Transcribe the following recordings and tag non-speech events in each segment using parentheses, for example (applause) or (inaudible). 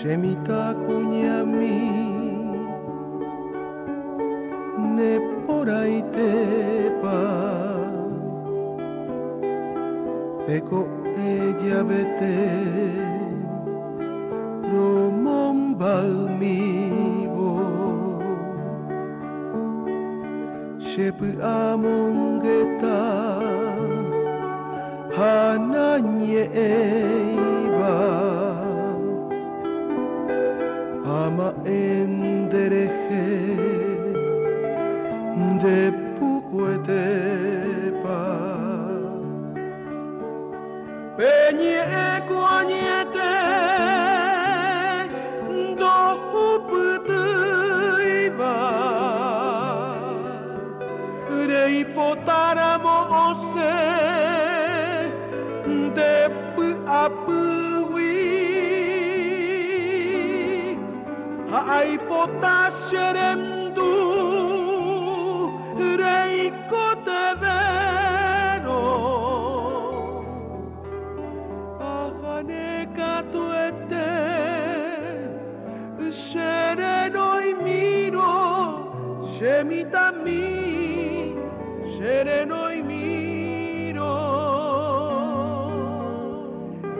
Semitakuni a mi ne porai te pa. poraitepa peko ella vete romon balmivo shep amongeta hananye ama endereje de sereno y miro sereno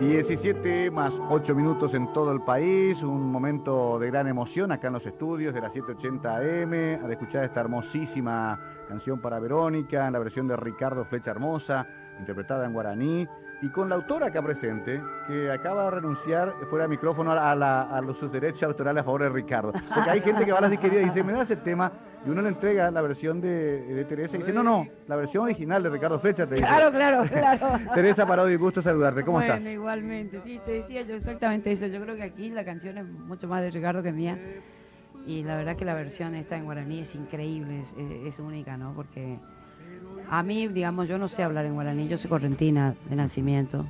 17 más 8 minutos en todo el país, un momento de gran emoción acá en los estudios de la 780 AM, al escuchar esta hermosísima canción para Verónica, en la versión de Ricardo Flecha Hermosa, interpretada en guaraní, y con la autora acá presente, que acaba de renunciar fuera de micrófono a los, sus derechos autorales a favor de Ricardo. Porque hay gente que va a las disquerías y dice, me da ese tema, y uno le entrega la versión de, Teresa y dice, no, no, la versión original de Ricardo Flecha. Te claro, claro, (laughs) claro. Teresa Parodi, gusto saludarte, ¿cómo bueno, estás? igualmente, sí, te decía yo exactamente eso. Yo creo que aquí la canción es mucho más de Ricardo que mía. Y la verdad que la versión esta en guaraní es increíble, es, es única, ¿no? Porque a mí, digamos, yo no sé hablar en guaraní, yo soy correntina de nacimiento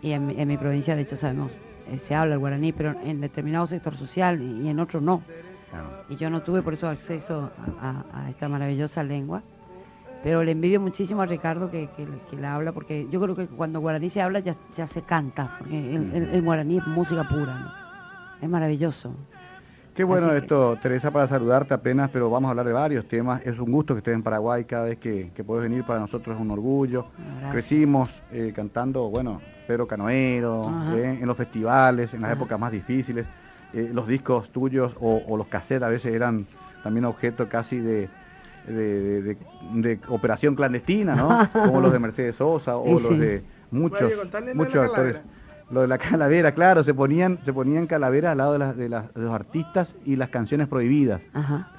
y en, mi provincia, de hecho, sabemos, eh, se habla el guaraní, pero en determinado sector social y, en otro no. Y yo no tuve por eso acceso a, esta maravillosa lengua. Pero le envidio muchísimo a Ricardo que, que, la habla, porque yo creo que cuando guaraní se habla ya, ya se canta, porque el, guaraní es música pura, es maravilloso. Qué bueno esto, Teresa, para saludarte apenas, pero vamos a hablar de varios temas. Es un gusto que estés en Paraguay cada vez que, puedes venir, para nosotros es un orgullo. Crecimos eh, cantando, bueno, Pedro Canoero, eh, en los festivales, en las épocas más difíciles. Eh, los discos tuyos o, los cassettes a veces eran también objeto casi de, de, operación clandestina, ¿no? (laughs) Como los de Mercedes Sosa o los de muchos, muchos actores. Lo de la calavera, claro, se ponían, se ponían calaveras al lado de, de, los artistas y las canciones prohibidas.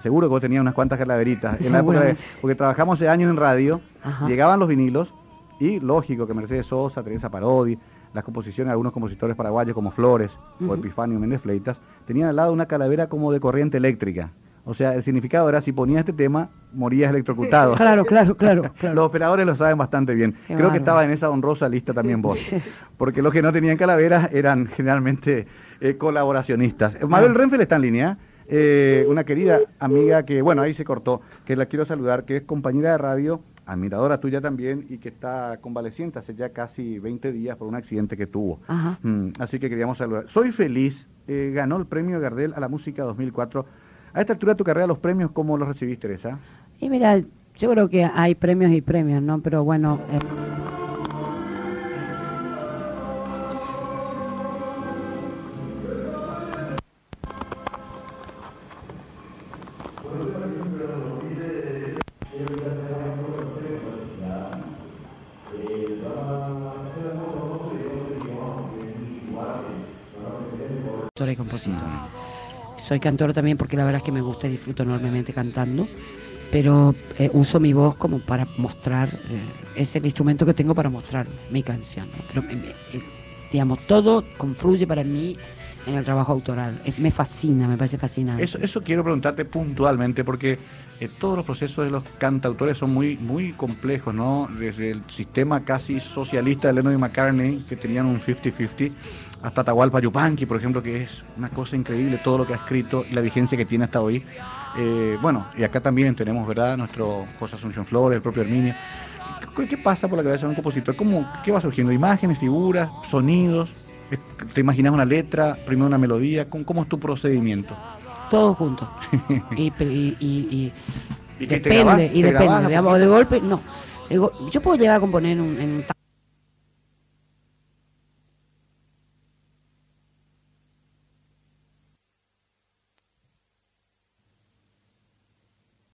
Seguro que vos tenías unas cuantas calaveritas. En la época porque trabajamos hace años en radio, llegaban los vinilos y lógico que Mercedes Sosa, Teresa Parodi, las composiciones de algunos compositores paraguayos como Flores o Epifanio Méndez Fleitas, tenían al lado una calavera como de corriente eléctrica. O sea, el significado era si ponías este tema, morías electrocutado. Claro, claro, (laughs) claro. Los operadores lo saben bastante bien. Creo que estaba en esa honrosa lista también vos. Porque los que no tenían calaveras eran generalmente eh, colaboracionistas. Ah. Mabel Renfel está en línea. Eh, una querida amiga que, bueno, ahí se cortó, que la quiero saludar, que es compañera de radio, admiradora tuya también, y que está convaleciente hace ya casi 20 días por un accidente que tuvo. Mm, así que queríamos saludar. Soy feliz, eh, ganó el premio Gardel a la música 2004 a esta altura de tu carrera, los premios, ¿cómo los recibiste, Teresa? Y mira, yo creo que hay premios y premios, ¿no? Pero bueno... Eh, y compositor soy cantor también porque la verdad es que me gusta y disfruto enormemente cantando, pero eh, uso mi voz como para mostrar, eh, es el instrumento que tengo para mostrar mi canción. Digamos, todo confluye para mí en el trabajo autoral. me fascina, me parece fascinante. Eso, quiero preguntarte puntualmente porque todos los procesos de los cantautores son muy, muy complejos, ¿no? Desde el sistema casi socialista de Lennon y McCartney, que tenían un 50-50, hasta Atahualpa Yupanqui, por ejemplo, que es una cosa increíble todo lo que ha escrito y la vigencia que tiene hasta hoy. Eh, bueno, y acá también tenemos, ¿verdad?, nuestro José Asunción Flores, el propio Herminio. ¿Qué, pasa por la cabeza de un compositor? ¿Cómo, ¿Qué va surgiendo? ¿Imágenes, figuras, sonidos? ¿Te imaginas una letra, primero una melodía? ¿Cómo, cómo es tu procedimiento? Todo junto. (laughs) y, y, y, ¿Y que te depende, grabás- y depende. Digamos, de golpe, no. Yo puedo llegar a componer un, en un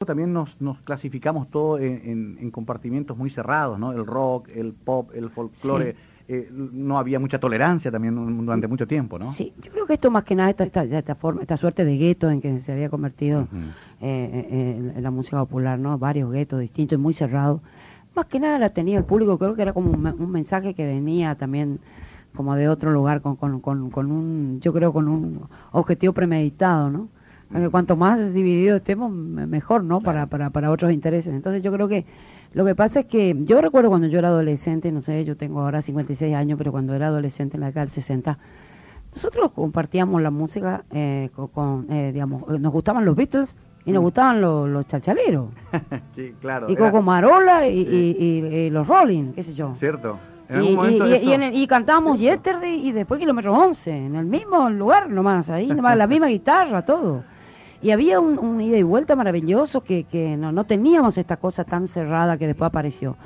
También nos, nos clasificamos todo en, en- en compartimientos muy cerrados, ¿no? El rock, el pop, el folclore. eh, no había mucha tolerancia también durante mucho tiempo, ¿no? Sí, yo creo que esto más que nada, esta, esta, esta forma, esta suerte de gueto en que se había convertido eh, eh, en, la música popular, ¿no? Varios guetos distintos y muy cerrados. Más que nada la tenía el público, creo que era como un, un mensaje que venía también como de otro lugar, con, con, con, con un, yo creo con un objetivo premeditado, ¿no? Porque cuanto más dividido estemos, me- mejor, ¿no? Para, para, para otros intereses. Entonces yo creo que lo que pasa es que yo recuerdo cuando yo era adolescente, no sé, yo tengo ahora 56 años, pero cuando era adolescente en la década del 60, nosotros compartíamos la música eh, con, con, eh, digamos, eh, nos gustaban los Beatles y nos gustaban los, los chachaleros, (laughs) sí, claro. y era Coco Marola y, Sí. y- y- y los Rolling, qué sé yo. Cierto. En Y, y en el- y cantábamos Yesterday y después Kilómetro 11, en el mismo lugar nomás, ahí nomás, la misma guitarra, todo. Y había un, ida y vuelta maravilloso que, que no, no teníamos esta cosa tan cerrada que después apareció.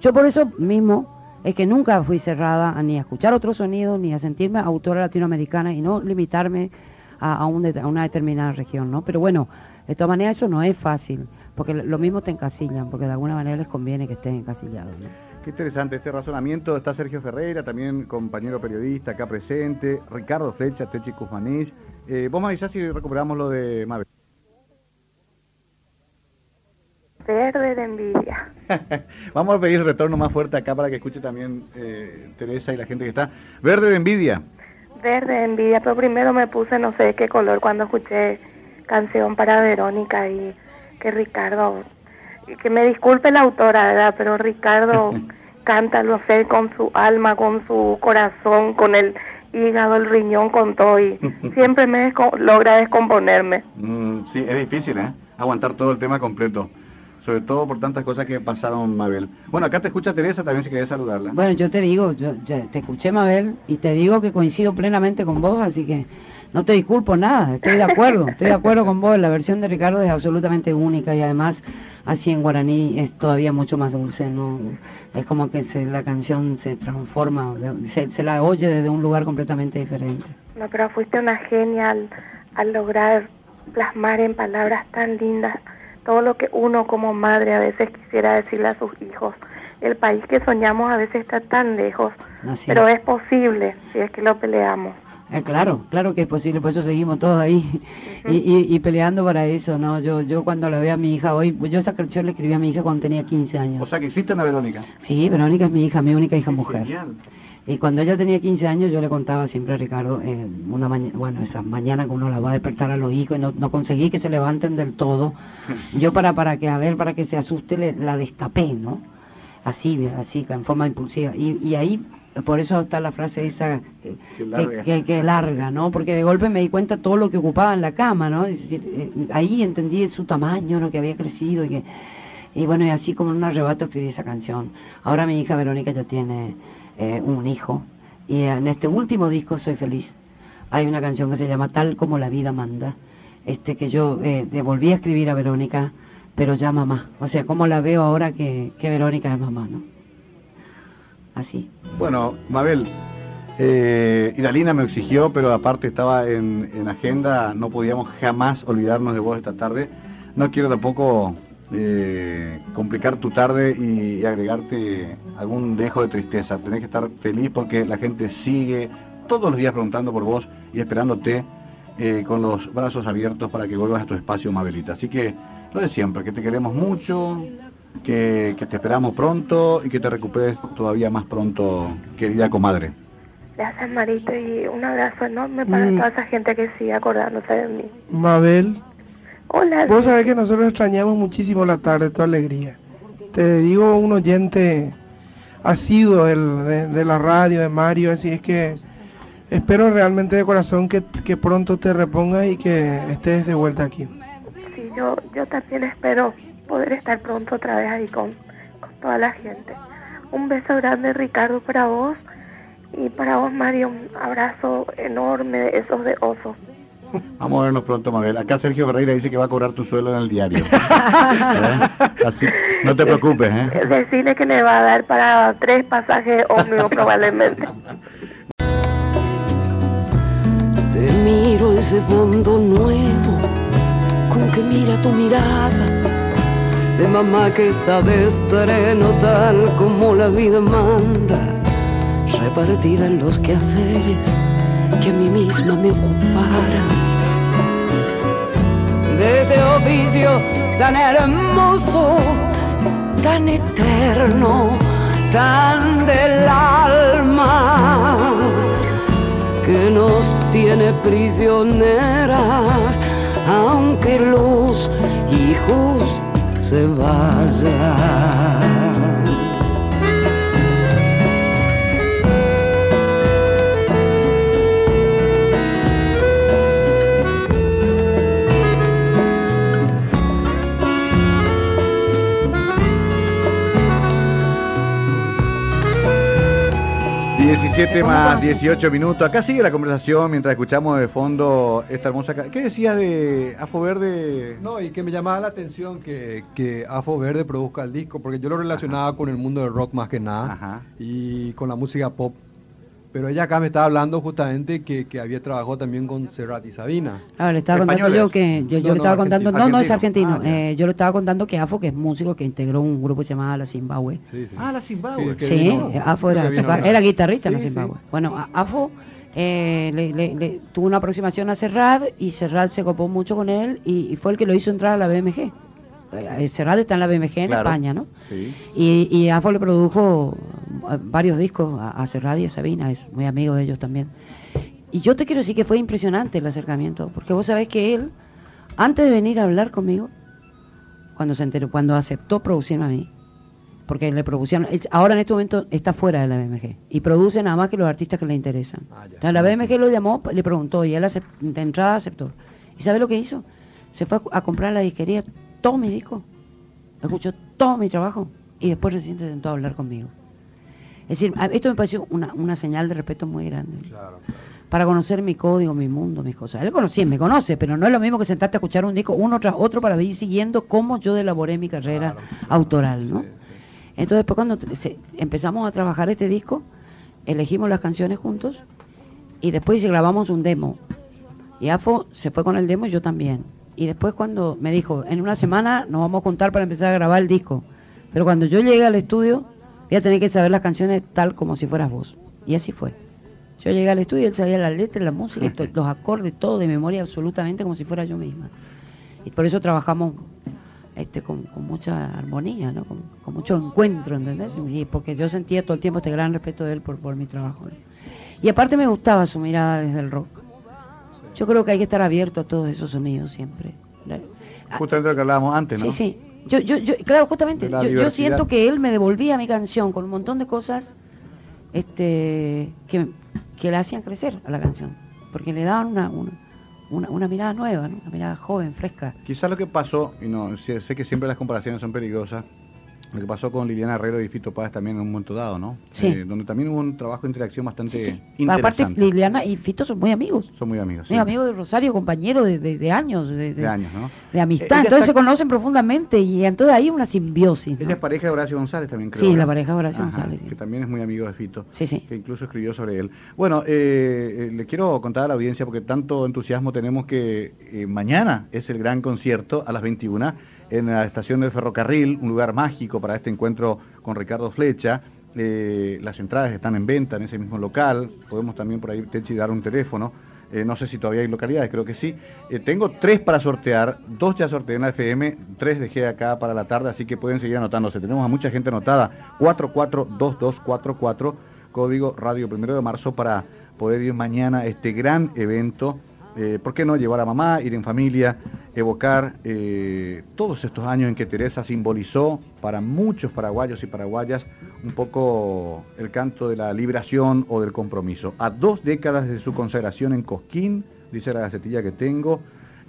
Yo por eso mismo es que nunca fui cerrada a ni a escuchar otro sonido, ni a sentirme autora latinoamericana y no limitarme a, a un a una determinada región, ¿no? Pero bueno, de todas maneras eso no es fácil, porque lo mismo te encasillan, porque de alguna manera les conviene que estés encasillado, ¿no? Qué interesante este razonamiento. Está Sergio Ferreira, también compañero periodista acá presente. Ricardo Flecha, Techi Kuzmanich. Eh, vos me avisás si recuperamos lo de Mabel. Verde de envidia. (laughs) Vamos a pedir el retorno más fuerte acá para que escuche también eh, Teresa y la gente que está. Verde de envidia. Verde de envidia, pero primero me puse no sé qué color cuando escuché canción para Verónica y que Ricardo, y que me disculpe la autora, ¿verdad? Pero Ricardo (laughs) canta lo sé con su alma, con su corazón, con el hígado, el riñón, con todo y (laughs) siempre me desco- logra descomponerme. Mm, sí, es difícil, ¿eh? Aguantar todo el tema completo. Sobre todo por tantas cosas que pasaron, Mabel. Bueno, acá te escucha Teresa, también si querés saludarla. Bueno, yo te digo, yo, te escuché, Mabel, y te digo que coincido plenamente con vos, así que no te disculpo nada, estoy de acuerdo, estoy de acuerdo con vos, la versión de Ricardo es absolutamente única y además así en guaraní es todavía mucho más dulce, ¿no? Es como que se, la canción se transforma, se, se la oye desde un lugar completamente diferente. No, pero fuiste una genial al lograr plasmar en palabras tan lindas todo lo que uno como madre a veces quisiera decirle a sus hijos. El país que soñamos a veces está tan lejos, Así pero es. es posible si es que lo peleamos. Eh, claro, claro que es posible, por eso seguimos todos ahí y, y- y peleando para eso, ¿no? Yo yo cuando la veo a mi hija hoy, yo esa canción le escribí a mi hija cuando tenía 15 años. O sea que existe una Verónica. Sí, Verónica es mi hija, mi única hija mujer. Genial. Y cuando ella tenía 15 años, yo le contaba siempre a Ricardo, eh, una mañana, bueno, esa mañana que uno la va a despertar a los hijos y no, no conseguí que se levanten del todo. Yo para, para que, a ver, para que se asuste, le- la destapé, ¿no? Así, así, en forma impulsiva. Y, y ahí, por eso está la frase esa que, Que larga. que- que larga, ¿no? Porque de golpe me di cuenta todo lo que ocupaba en la cama, ¿no? Es decir, eh, ahí entendí su tamaño, ¿no? Que había crecido y que... Y bueno, y así como en un arrebato escribí esa canción. Ahora mi hija Verónica ya tiene eh, un hijo. Y en este último disco, Soy Feliz, hay una canción que se llama Tal como la vida manda. Este que yo eh, volví a escribir a Verónica, pero ya mamá. O sea, como la veo ahora que, que Verónica es mamá, ¿no? Así. Bueno, Mabel, eh, Idalina me exigió, pero aparte estaba en, en agenda, no podíamos jamás olvidarnos de vos esta tarde. No quiero tampoco eh, complicar tu tarde y, agregarte algún dejo de tristeza. Tenés que estar feliz porque la gente sigue todos los días preguntando por vos y esperándote eh, con los brazos abiertos para que vuelvas a tu espacio, Mabelita. Así que lo de siempre, que te queremos mucho, que, que te esperamos pronto y que te recuperes todavía más pronto, querida comadre. Gracias Marito y un abrazo enorme para Mm. toda esa gente que sigue acordándose de mí. Mabel, Hola, vos sabés que nosotros extrañamos muchísimo la tarde, tu alegría. Te digo un oyente asiduo del- de, de la radio, de Mario, así es que espero realmente de corazón que, que pronto te repongas y que estés de vuelta aquí. sí, yo, yo también espero poder estar pronto otra vez ahí con, con toda la gente. Un beso grande Ricardo para vos Y para vos, Mario, un abrazo enorme, esos de oso. (laughs) Vamos a vernos pronto, Mabel. Acá Sergio Ferreira dice que va a cobrar tu sueldo en el diario. (laughs) ¿Eh? Así, no te preocupes, ¿eh? Decirle que le va a dar para tres pasajes ómnibus (laughs) probablemente. Te miro ese fondo nuevo con que mira tu mirada de mamá que está de estreno tal como la vida manda, repartida en los quehaceres que a mí misma me ocupara. De ese oficio tan hermoso, tan eterno, tan del alma, que nos tiene prisioneras, aunque los hijos se vayan. 17 más 18 minutos. Acá sigue la conversación mientras escuchamos de fondo esta hermosa. ¿Qué decías de Afo Verde? No, y que me llamaba la atención que, que Afo Verde produzca el disco, porque yo lo relacionaba con el mundo del rock más que nada y con la música pop. Pero ella acá me estaba hablando justamente que, que había trabajado también con Serrat y Sabina. Claro, le estaba contando yo que yo, le estaba contando, no, no es argentino, ah, eh, yo le estaba contando que Afo, que es músico, que integró un grupo que se llamaba La Zimbabue. Ah, La Zimbabue. sí, Afo era, era guitarrista en La Zimbabue. Bueno, Afo eh, le, tuvo una aproximación a Serrat y Serrat se copó mucho con él y, fue el que lo hizo entrar a la BMG. Eh, Serrat está en la BMG en España, ¿no? Sí. Y, y Afo le produjo varios discos a, a Serrat y a Sabina, es muy amigo de ellos también. Y yo te quiero decir que fue impresionante el acercamiento, porque vos sabés que él, antes de venir a hablar conmigo, cuando se enteró, cuando aceptó producirme a mí, porque le producieron, ahora en este momento está fuera de la BMG y produce nada más que los artistas que le interesan. Ah, Entonces la BMG lo llamó, le preguntó y él de entrada aceptó. ¿Y sabe lo que hizo? Se fue a, comprar la disquería todo mi disco, escuchó todo mi trabajo y después recién se sentó a hablar conmigo. Es decir, esto me pareció una, señal de respeto muy grande. Para conocer mi código, mi mundo, mis cosas. Él conocía, me conoce, pero no es lo mismo que sentarte a escuchar un disco uno tras otro para ir siguiendo cómo yo elaboré mi carrera autoral, ¿no? Entonces, después cuando empezamos a trabajar este disco, elegimos las canciones juntos y después grabamos un demo. Y Afo se fue con el demo y yo también. Y después cuando me dijo, en una semana nos vamos a contar para empezar a grabar el disco. Pero cuando yo llegué al estudio, voy a tener que saber las canciones tal como si fueras vos. Y así fue. Yo llegué al estudio y él sabía las letras, la música, (laughs) los acordes, todo de memoria absolutamente como si fuera yo misma. Y por eso trabajamos este, con, mucha armonía, ¿no? Con, mucho encuentro, ¿entendés? Y porque yo sentía todo el tiempo este gran respeto de él por, por mi trabajo. Y aparte me gustaba su mirada desde el rock. Yo creo que hay que estar abierto a todos esos sonidos siempre. Justamente lo que hablábamos antes, ¿no? Sí, sí. Yo, yo, yo, claro, justamente, yo, siento que él me devolvía mi canción con un montón de cosas este, que, que le hacían crecer a la canción, porque le daban una, una, una, mirada nueva, una mirada joven, fresca. Quizás lo que pasó, y no sé que siempre las comparaciones son peligrosas, lo que pasó con Liliana Herrero y Fito Páez también en un momento dado, ¿no? Sí. Eh, donde también hubo un trabajo de interacción bastante interesante. Aparte, Liliana y Fito son muy amigos. Son muy amigos. Muy amigos de Rosario, compañeros de, de, años. De, de, años, ¿no? De amistad. entonces se conocen profundamente y entonces hay una simbiosis. Ella es pareja de Horacio González también, creo. Sí, la pareja de Horacio González. Que también es muy amigo de Fito. Sí, sí. Que incluso escribió sobre él. Bueno, eh, eh, le quiero contar a la audiencia, porque tanto entusiasmo tenemos que mañana es el gran concierto a las 21 en la estación del ferrocarril, un lugar mágico para este encuentro con Ricardo Flecha. Eh, las entradas están en venta en ese mismo local, podemos también por ahí Techi dar un teléfono, eh, no sé si todavía hay localidades, creo que sí. Eh, tengo tres para sortear, dos ya sorteé en la FM, tres dejé acá para la tarde, así que pueden seguir anotándose. Tenemos a mucha gente anotada, 442244, código Radio Primero de Marzo para poder ir mañana a este gran evento eh, ¿Por qué no llevar a mamá, ir en familia, evocar eh, todos estos años en que Teresa simbolizó para muchos paraguayos y paraguayas un poco el canto de la liberación o del compromiso? A dos décadas de su consagración en Cosquín, dice la gacetilla que tengo,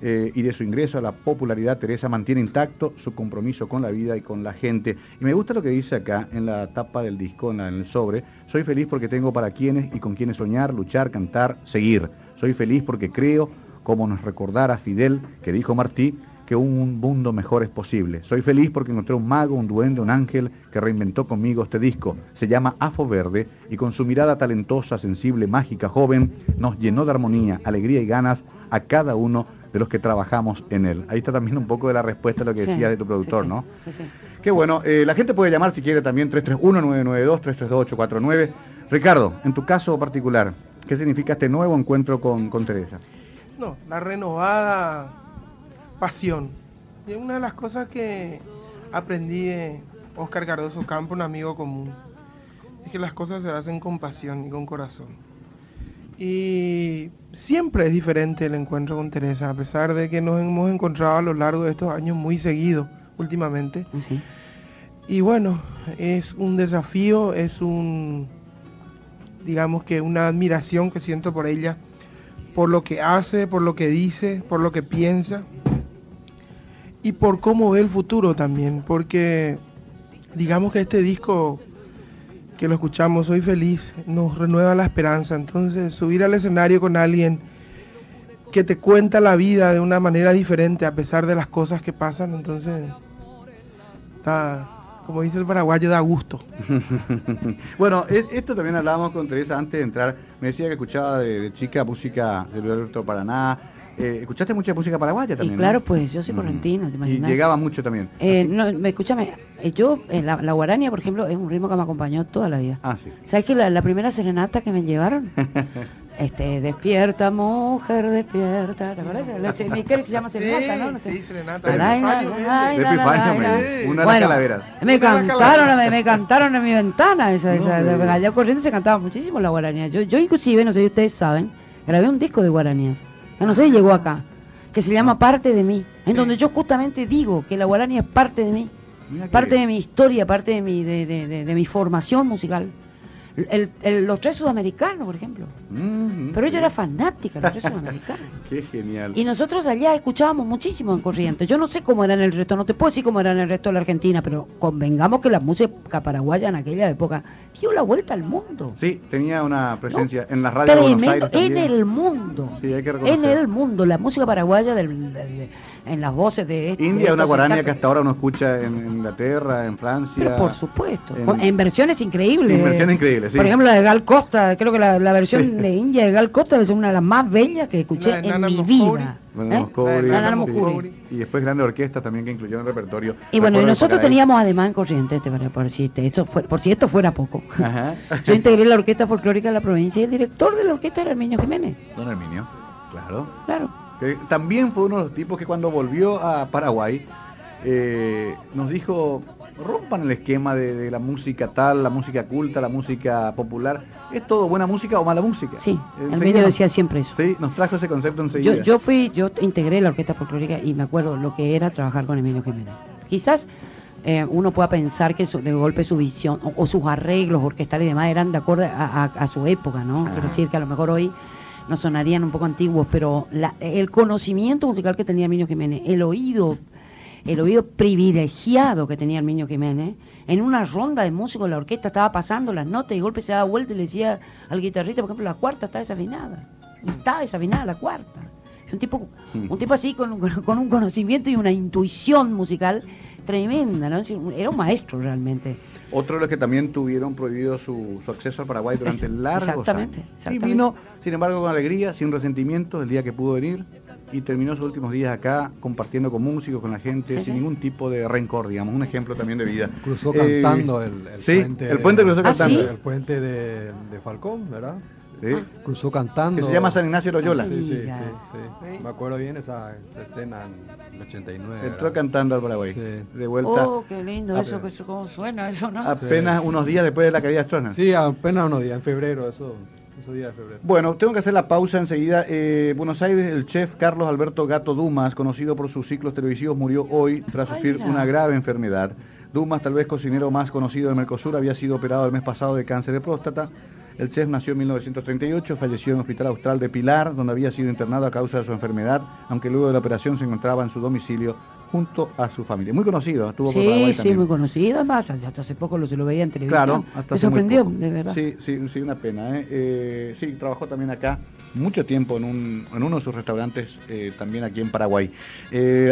eh, y de su ingreso a la popularidad, Teresa mantiene intacto su compromiso con la vida y con la gente. Y me gusta lo que dice acá en la tapa del disco, en, el sobre. Soy feliz porque tengo para quienes y con quienes soñar, luchar, cantar, seguir. Soy feliz porque creo, como nos recordara Fidel, que dijo Martí, que un mundo mejor es posible. Soy feliz porque encontré un mago, un duende, un ángel que reinventó conmigo este disco. Se llama Afo Verde y con su mirada talentosa, sensible, mágica, joven, nos llenó de armonía, alegría y ganas a cada uno de los que trabajamos en él. Ahí está también un poco de la respuesta a lo que decía de tu productor, ¿no? Sí, Qué bueno. Eh, la gente puede llamar si quiere también 331-992-332-849. Ricardo, en tu caso particular, ¿qué significa este nuevo encuentro con, con Teresa? No, la renovada pasión. Y una de las cosas que aprendí de Oscar Cardoso Campo, un amigo común, es que las cosas se hacen con pasión y con corazón. Y siempre es diferente el encuentro con Teresa, a pesar de que nos hemos encontrado a lo largo de estos años muy seguidos últimamente. Y bueno, es un desafío, es un, digamos que una admiración que siento por ella, por lo que hace, por lo que dice, por lo que piensa y por cómo ve el futuro también, porque digamos que este disco que lo escuchamos, Soy Feliz, nos renueva la esperanza. Entonces, subir al escenario con alguien que te cuenta la vida de una manera diferente a pesar de las cosas que pasan, entonces, está, como dice el paraguayo, da gusto. (laughs) bueno, e, esto también hablábamos con Teresa antes de entrar. Me decía que escuchaba de, chica música de Alberto Paraná, eh, ¿Escuchaste mucha música paraguaya también? Y claro, pues yo soy correntina, ¿te imaginas? Y llegaba mucho también. Eh, no, me, escúchame, eh, yo, la, la, guarania, por ejemplo, es un ritmo que me acompañó toda la vida. Ah, sí. ¿Sabes que la, primera serenata que me llevaron? (laughs) este, despierta, mujer, despierta. ¿Te acuerdas? Que se llama serenata, ¿no? no sé. Sí, serenata. Una de las calaveras. Me cantaron, me, me, cantaron en mi ventana. Esa, esa, allá corriendo se cantaba muchísimo la guaranía. Yo, yo inclusive, no sé si ustedes saben, grabé un disco de guaranías no sé, llegó acá, que se llama Parte de mí, en donde yo justamente digo que la guarani es parte de mí, parte de mi historia, parte de mi, de, de, de mi formación musical los tres sudamericanos, por ejemplo. Pero ella era fanática, los tres sudamericanos. (laughs) Qué genial. Y nosotros allá escuchábamos muchísimo en Corrientes. Yo no sé cómo era en el resto, no te puedo decir cómo era en el resto de la Argentina, pero convengamos que la música paraguaya en aquella época dio la vuelta al mundo. Sí, tenía una presencia en la radio de Buenos Aires En el mundo. Sí, hay que en el mundo, la música paraguaya del en las voces de este, India, una guarania que hasta ahora uno escucha en Inglaterra, en Francia. por supuesto, en, versiones increíbles. En versiones increíbles, sí. Por ejemplo, la de Gal Costa, creo que la, versión de India de Gal Costa es una de las más bellas que escuché en mi vida. ¿Eh? Y después grande orquesta también que incluyó en el repertorio. Y bueno, nosotros teníamos además en Corrientes, por, si eso por si esto fuera poco. (laughs) Yo integré la orquesta folclórica de la provincia y el director de la orquesta era Herminio Jiménez. Don Herminio, claro. Claro también fue uno de los tipos que cuando volvió a Paraguay eh, nos dijo, rompan el esquema de, la música tal, la música culta, la música popular. ¿Es todo buena música o mala música? Sí, el medio decía siempre eso. Sí, nos trajo ese concepto enseguida. Yo, yo fui, yo integré la orquesta folclórica y me acuerdo lo que era trabajar con Emilio Jiménez. Quizás eh, uno pueda pensar que de golpe su visión o, sus arreglos orquestales y demás eran de acuerdo a, su época, ¿no? Quiero decir que a lo mejor hoy nos sonarían un poco antiguos, pero el conocimiento musical que tenía Miño Jiménez, el oído, el oído privilegiado que tenía el Miño Jiménez, en una ronda de músicos la orquesta estaba pasando las notas y de golpe se daba vuelta y le decía al guitarrista, por ejemplo, la cuarta está desafinada. Y está desafinada la cuarta. Es un tipo, un tipo así con, con un conocimiento y una intuición musical tremenda, ¿no? Era un maestro realmente. Otro de los que también tuvieron prohibido su, acceso al Paraguay durante largos exactamente, años. Exactamente. Y vino, sin embargo, con alegría, sin resentimiento, el día que pudo venir y terminó sus últimos días acá compartiendo con músicos, con la gente, sin ningún tipo de rencor, digamos, un ejemplo también de vida. Cruzó cantando el, puente. El puente cruzó ¿Ah, cantando. El puente de, de Falcón, ¿verdad? Ah. Cruzó cantando. Que se llama San Ignacio Loyola. Sí, sí, sí, Me acuerdo bien esa, escena en el 89. Entró cantando al Paraguay. De vuelta. Oh, qué lindo eso, que cómo suena eso, ¿no? Apenas unos días después de la caída de Strona. Sí, apenas unos días, en febrero, eso. Esos días de febrero. Bueno, tengo que hacer la pausa enseguida. Eh, Buenos Aires, el chef Carlos Alberto Gato Dumas, conocido por sus ciclos televisivos, murió hoy tras sufrir una grave enfermedad. Dumas, tal vez cocinero más conocido de Mercosur, había sido operado el mes pasado de cáncer de próstata. El chef nació en 1938, falleció en el Hospital Austral de Pilar, donde había sido internado a causa de su enfermedad, aunque luego de la operación se encontraba en su domicilio junto a su familia. Muy conocido, estuvo por Paraguay Sí, sí, muy conocido, además, hasta hace poco lo se lo veía en televisión. Claro, hasta Me sorprendió, de verdad. Sí, sí, sí, una pena. ¿eh? Eh, sí, trabajó también acá mucho tiempo en, un, en uno de sus restaurantes, eh, también aquí en Paraguay.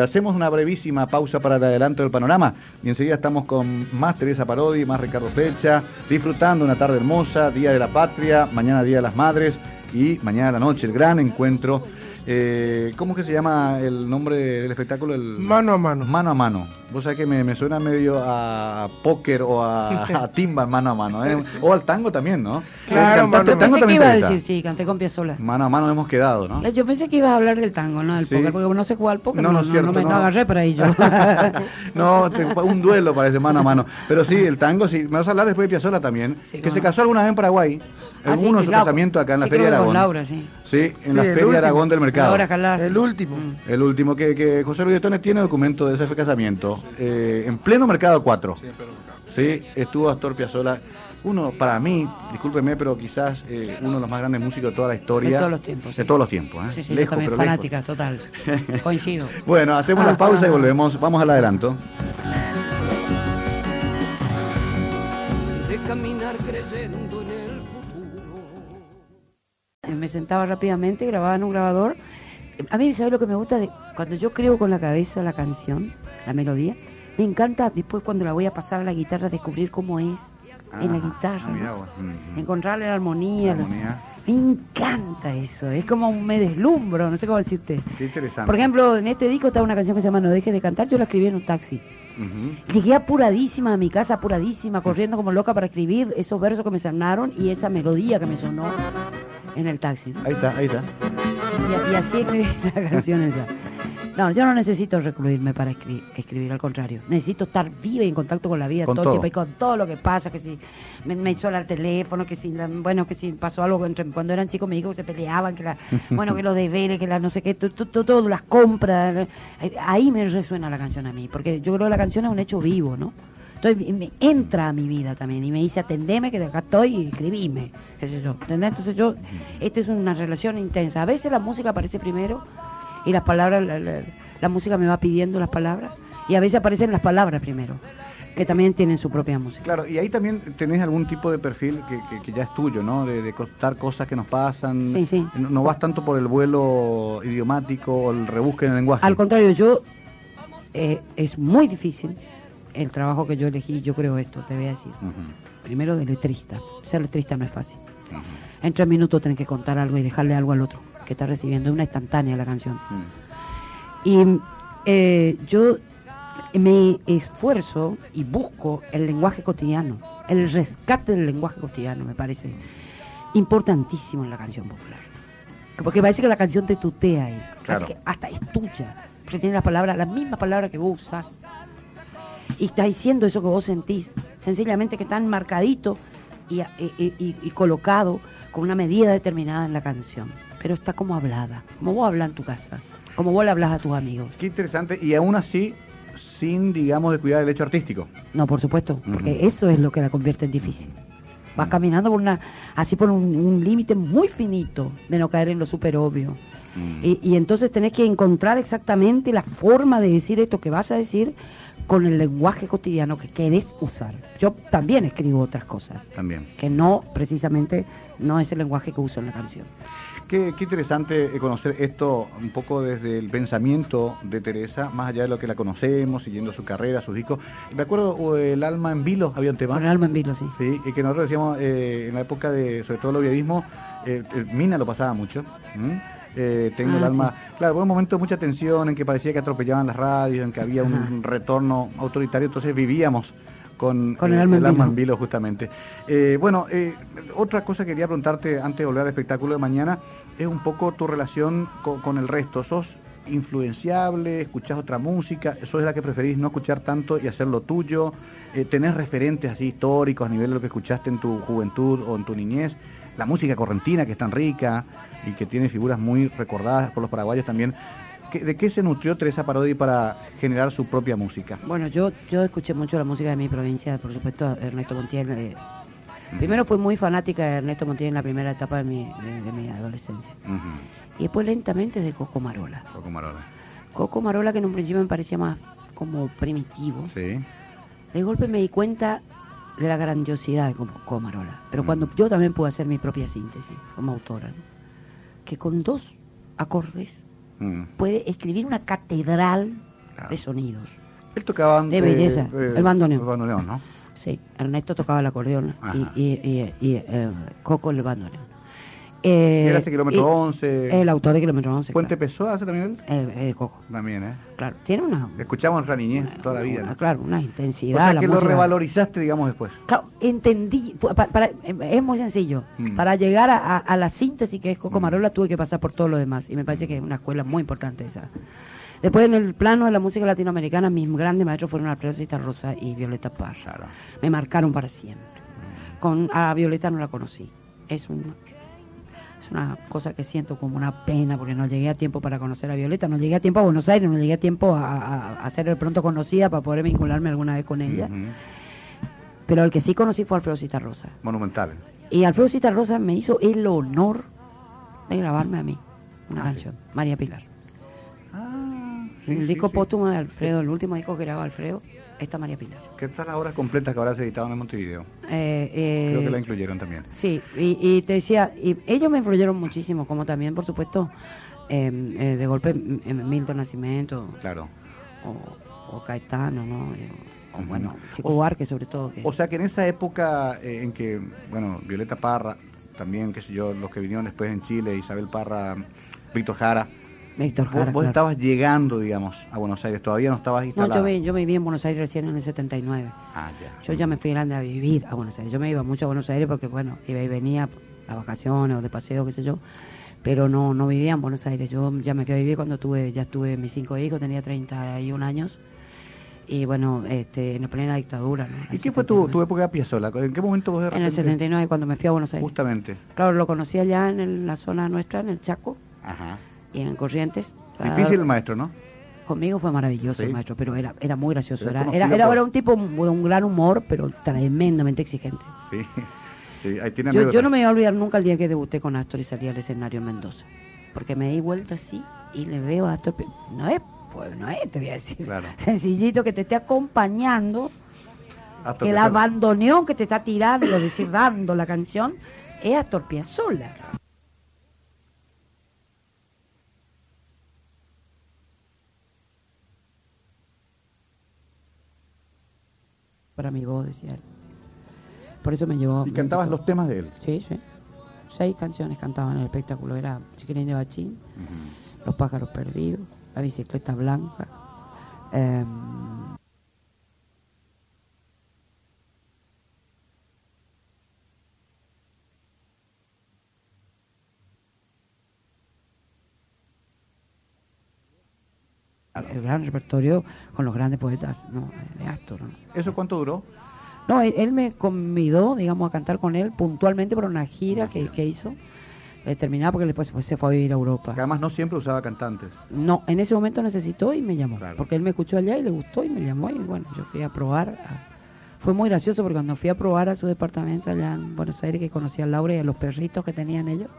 hacemos una brevísima pausa para el adelanto del panorama y enseguida estamos con más Teresa Parodi, más Ricardo Flecha, disfrutando una tarde hermosa, Día de la Patria, mañana Día de las Madres y mañana a la noche el gran encuentro eh, ¿Cómo es que se llama el nombre del espectáculo? El... Mano a mano. Mano a mano. Vos sabés que me, suena medio a póker o a, (laughs) timba mano a mano. ¿eh? O al tango también, ¿no? Claro, mano, tango pensé que iba a decir, sí, canté con pie sola. Mano a mano hemos quedado, ¿no? Yo pensé que ibas a hablar del tango, ¿no? Del póker, porque no sé jugar al póker. No, no, no, cierto, no, me, no. agarré por ahí yo. (laughs) no, un duelo parece mano a mano. Pero sí, el tango, sí. Me vas a hablar después de Piazzola también, que se casó alguna vez en Paraguay. En ah, sus casamientos acá en la Feria de Aragón. Laura, sí. Sí, en la Feria de Aragón del Mercado. el último. Mm. El último, que, que José Luis Tones tiene documento de ese casamiento. Eh, en pleno Mercado 4. Sí, sí estuvo Astor Piazzolla. Uno, para mí, discúlpeme, pero quizás eh, uno de los más grandes músicos de toda la historia. De todos los tiempos. De todos los tiempos. ¿eh? Sí, sí, lejos, también fanática, total. (laughs) Coincido. bueno, hacemos la pausa y volvemos. Vamos al adelanto. De caminar creyendo en el me sentaba rápidamente, grababa en un grabador. A mí, ¿sabes lo que me gusta? De, cuando yo creo con la cabeza la canción, la melodía, me encanta después cuando la voy a pasar a la guitarra descubrir cómo es en la ah, guitarra. Encontrarle la armonía. Me encanta eso, es como me deslumbro, no sé cómo decirte. Qué interesante. Por ejemplo, en este disco está una canción que se llama No dejes de cantar, yo la escribí en un taxi. Llegué apuradísima a mi casa, apuradísima, corriendo como loca para escribir esos versos que me sonaron y esa melodía que me sonó en el taxi. Ahí está, ahí está. Y, así escribí (laughs) la canción esa. No, yo no necesito recluirme para escribir, al contrario. Necesito estar viva y en contacto con la vida todo, el tiempo y con todo lo que pasa, que si me, me hizo el teléfono, que si, bueno, que si pasó algo entre, cuando eran chicos me dijo que se peleaban, que la, (laughs) bueno, que los deberes, que la no sé qué, todo, las compras. Ahí me resuena la canción a mí, porque yo creo que la canción es un hecho vivo, ¿no? Entonces me entra a mi vida también y me dice atendeme que de acá estoy y escribime, qué sé yo. Entonces yo, esta es una relación intensa. A veces la música aparece primero y las palabras, la, música me va pidiendo las palabras y a veces aparecen las palabras primero que también tienen su propia música. Claro, y ahí también tenés algún tipo de perfil que, ya es tuyo, ¿no? De, de, contar cosas que nos pasan. Sí, sí. No, vas tanto por el vuelo idiomático o el rebusque en el lenguaje. Al contrario, yo eh, es muy difícil el trabajo que yo elegí, yo creo esto, te voy a decir. Primero de letrista. Ser letrista no es fácil. En tres minutos tenés que contar algo y dejarle algo al otro que está recibiendo. Es una instantánea la canción. Y eh, yo me esfuerzo y busco el lenguaje cotidiano, el rescate del lenguaje cotidiano, me parece importantísimo en la canción popular. Porque parece que la canción te tutea ahí. Claro. que hasta es tuya. Porque tiene las palabras, las mismas palabras que vos usas y está diciendo eso que vos sentís, sencillamente que está marcadito y, y, colocado con una medida determinada en la canción, pero está como hablada, como vos hablas en tu casa, como vos le hablas a tus amigos. Qué interesante, y aún así, sin, digamos, de cuidar el hecho artístico. No, por supuesto, porque eso es lo que la convierte en difícil. Vas caminando por una, así por un, límite muy finito de no caer en lo súper obvio. Y, y, entonces tenés que encontrar exactamente la forma de decir esto que vas a decir con el lenguaje cotidiano que querés usar. Yo también escribo otras cosas. También. Que no, precisamente, no es el lenguaje que uso en la canción. Qué, interesante conocer esto un poco desde el pensamiento de Teresa, más allá de lo que la conocemos, siguiendo su carrera, sus discos. Me acuerdo el alma en vilo, había un tema. el alma en vilo, sí. Sí, y que nosotros decíamos eh, en la época de, sobre todo el oviedismo, eh, Mina lo pasaba mucho. Eh, tengo el ah, alma. Claro, hubo un momento de mucha tensión en que parecía que atropellaban las radios, en que había un retorno autoritario, entonces vivíamos con, el, eh, alma, en vilo, justamente. Eh, bueno, otra cosa que quería preguntarte antes de volver al espectáculo de mañana es un poco tu relación con, el resto. ¿Sos influenciable? ¿Escuchás otra música? ¿Eso es la que preferís no escuchar tanto y hacer lo tuyo? ¿Tenés referentes así históricos a nivel de lo que escuchaste en tu juventud o en tu niñez? La música correntina que es tan rica, y que tiene figuras muy recordadas por los paraguayos también. ¿De qué se nutrió Teresa Parodi para generar su propia música? Bueno, yo, yo escuché mucho la música de mi provincia, por supuesto, Ernesto Montiel. Eh, Primero fui muy fanática de Ernesto Montiel en la primera etapa de mi, de, mi adolescencia. Y después lentamente de Coco Marola. Coco Marola. Coco Marola que en un principio me parecía más como primitivo. Sí. De golpe me di cuenta de la grandiosidad de Coco Marola. Pero cuando yo también puedo hacer mi propia síntesis como autora, que con dos acordes puede escribir una catedral de sonidos. Él tocaba de belleza, el bandoneón. El bandoneón, ¿no? Sí, Ernesto tocaba el acordeón y, y, y, eh, Coco el bandoneón. Eh, ¿Era ese kilómetro 11? El autor de kilómetro 11. ¿Puente Pessoa hace también él? Eh, Coco. También, ¿eh? Claro, tiene una... Escuchamos en niñez toda la vida. Claro, una intensidad. O sea, que lo revalorizaste, digamos, después. Claro, entendí. Para, es muy sencillo. Mm. Para llegar a, a, la síntesis que es Coco mm. Marola tuve que pasar por todo lo demás. Y me parece que es una escuela muy importante esa. Después en el plano de la música latinoamericana, mis grandes maestros fueron Alfredo Rosa y Violeta Parra. Me marcaron para siempre. Con, a Violeta no la conocí. Es, un, es una cosa que siento como una pena porque no llegué a tiempo para conocer a Violeta, no llegué a tiempo a Buenos Aires, no llegué a tiempo a, a, ser pronto conocida para poder vincularme alguna vez con ella. Pero el que sí conocí fue Alfredo Cita Rosa. Monumental. Y Alfredo Cita Rosa me hizo el honor de grabarme a mí una ah, canción, María Pilar el disco póstumo de Alfredo, el último disco que grabó Alfredo, está María Pilar. ¿Qué tal las obras completas que ahora se editaron en Montevideo? Eh, eh, Creo que la incluyeron también. Sí, y, te decía, y ellos me influyeron muchísimo, como también, por supuesto, em, eh, de golpe Milton Nacimiento. Claro. O, Caetano, ¿no? O, bueno, Chico Buarque sobre todo. O sea que en esa época en que, bueno, Violeta Parra, también, qué sé yo, los que vinieron después en Chile, Isabel Parra, Víctor Jara, vos, estabas llegando, digamos, a Buenos Aires, todavía no estabas instalado. No, yo, yo viví en Buenos Aires recién en el 79. Ah, ya. Yo ya me fui grande a vivir a Buenos Aires. Yo me iba mucho a Buenos Aires porque, bueno, iba y venía a vacaciones o de paseo, qué sé yo. Pero no, no vivía en Buenos Aires. Yo ya me fui a vivir cuando tuve, ya tuve mis cinco hijos, tenía 31 años. Y bueno, este, en plena dictadura. ¿no? ¿Y qué fue tu, tu, época de Piazzolla? ¿En qué momento vos de En el 79, cuando me fui a Buenos Aires. Justamente. Claro, lo conocí allá en la zona nuestra, en el Chaco. Ajá y en Corrientes. Difícil el maestro, ¿no? Conmigo fue maravilloso el maestro, pero era, era muy gracioso. Era, era, era, un tipo de un gran humor, pero tremendamente exigente. Sí. (laughs) yo, yo, no me voy a olvidar nunca el día que debuté con Astor y salí al escenario en Mendoza. Porque me di vuelta así y le veo a Astor. No es, pues no es, te voy a decir. (laughs) Sencillito que te esté acompañando. que el abandoneón que te está tirando, es decir, dando la canción, es Astor Piazzolla. Para mi voz, decía él. Por eso me llevó... ¿Y cantabas los temas de él? Sí, sí. Seis canciones cantaban en el espectáculo. Era Chiquilín de Bachín, Los pájaros perdidos, La bicicleta blanca. Eh, el gran repertorio con los grandes poetas de Astor. ¿Eso cuánto duró? No, él, me convidó, digamos, a cantar con él puntualmente por una gira que, hizo, determinada porque después se fue a vivir a Europa. además no siempre usaba cantantes. No, en ese momento necesitó y me llamó, porque él me escuchó allá y le gustó y me llamó y bueno, yo fui a probar. Fue muy gracioso porque cuando fui a probar a su departamento allá en Buenos Aires, que conocí a Laura y a los perritos que tenían ellos,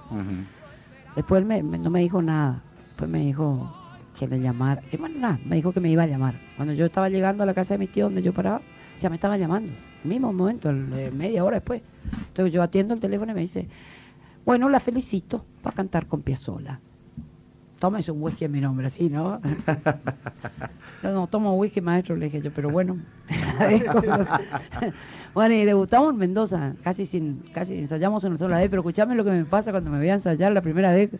después me, no me dijo nada, después me dijo, que le llamara. Que nada, me dijo que me iba a llamar. Cuando yo estaba llegando a la casa de mi tío donde yo paraba, ya me estaba llamando. Mismo momento, media hora después. Entonces yo atiendo el teléfono y me dice, bueno, la felicito para cantar con Piazzola. Tómese un whisky en mi nombre, así, ¿no? (laughs) no, no, tomo whisky, maestro, le dije yo, pero bueno. (laughs) (laughs) bueno, y debutamos en Mendoza, casi sin, casi ensayamos una sola vez, pero escuchame lo que me pasa cuando me voy a ensayar la primera vez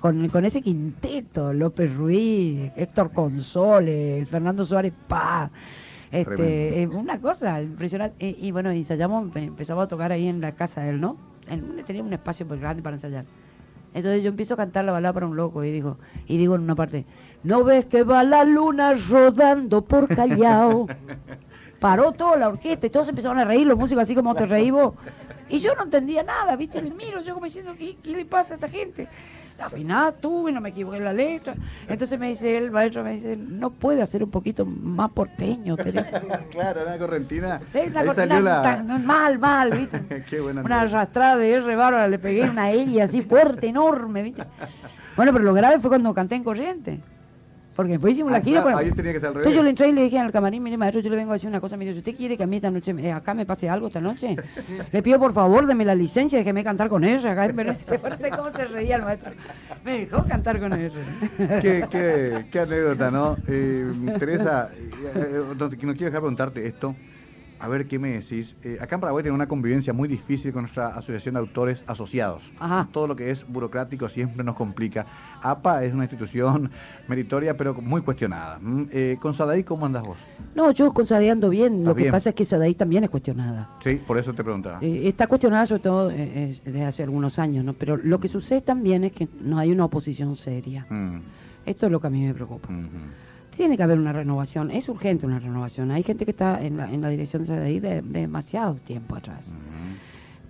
con, con ese quinteto, López Ruiz, Héctor Consoles, Fernando Suárez Paz. Este, eh, una cosa impresionante. Y, bueno, ensayamos, empezamos a tocar ahí en la casa de él, ¿no? tenía un espacio muy grande para ensayar. Entonces yo empiezo a cantar la balada para un loco y digo, y digo en una parte, ¿no ves que va la luna rodando por Callao? (laughs) Paró toda la orquesta y todos empezaron a reír, los músicos así como te reímos. Y yo no entendía nada, ¿viste? Le miro, yo como diciendo, ¿qué, qué le pasa a esta gente? afinada tuve, no me equivoqué en la letra. Entonces me dice el maestro, me dice, no puede hacer un poquito más porteño, Teresa. (laughs) claro, una correntina. una correntina mal, mal, ¿viste? (laughs) Qué buena una arrastrada de R bárbara, le pegué una L así fuerte, enorme, ¿viste? (laughs) Bueno, pero lo grave fue cuando canté en corriente. Porque después hicimos la ah, gira. Claro, ahí tenía que ser al Entonces yo le entré y le dije al camarín, mire maestro, yo le vengo a decir una cosa, me dice, ¿usted quiere que a mí esta noche, eh, acá me pase algo esta noche? (laughs) le pido por favor, deme la licencia, déjeme cantar con ella. Acá, pero (laughs) se parece cómo se reía el maestro. Me dejó cantar con ella. (laughs) qué, qué, qué anécdota, ¿no? Eh, Teresa, eh, no quiero dejar de preguntarte esto. A ver qué me decís. Eh, acá en Paraguay tenemos una convivencia muy difícil con nuestra asociación de autores asociados. Todo lo que es burocrático siempre nos complica. APA es una institución (laughs) meritoria, pero muy cuestionada. Mm, eh, ¿Con Sadaí cómo andas vos? No, yo con Sadaí ando bien. Lo que pasa es que Sadaí también es cuestionada. Sí, por eso te preguntaba. Eh, está cuestionada sobre todo desde hace algunos años, ¿no? Pero lo que sucede también es que no hay una oposición seria. Mm. Esto es lo que a mí me preocupa tiene que haber una renovación, es urgente una renovación. Hay gente que está en la, en la dirección de ahí de, demasiado tiempo atrás.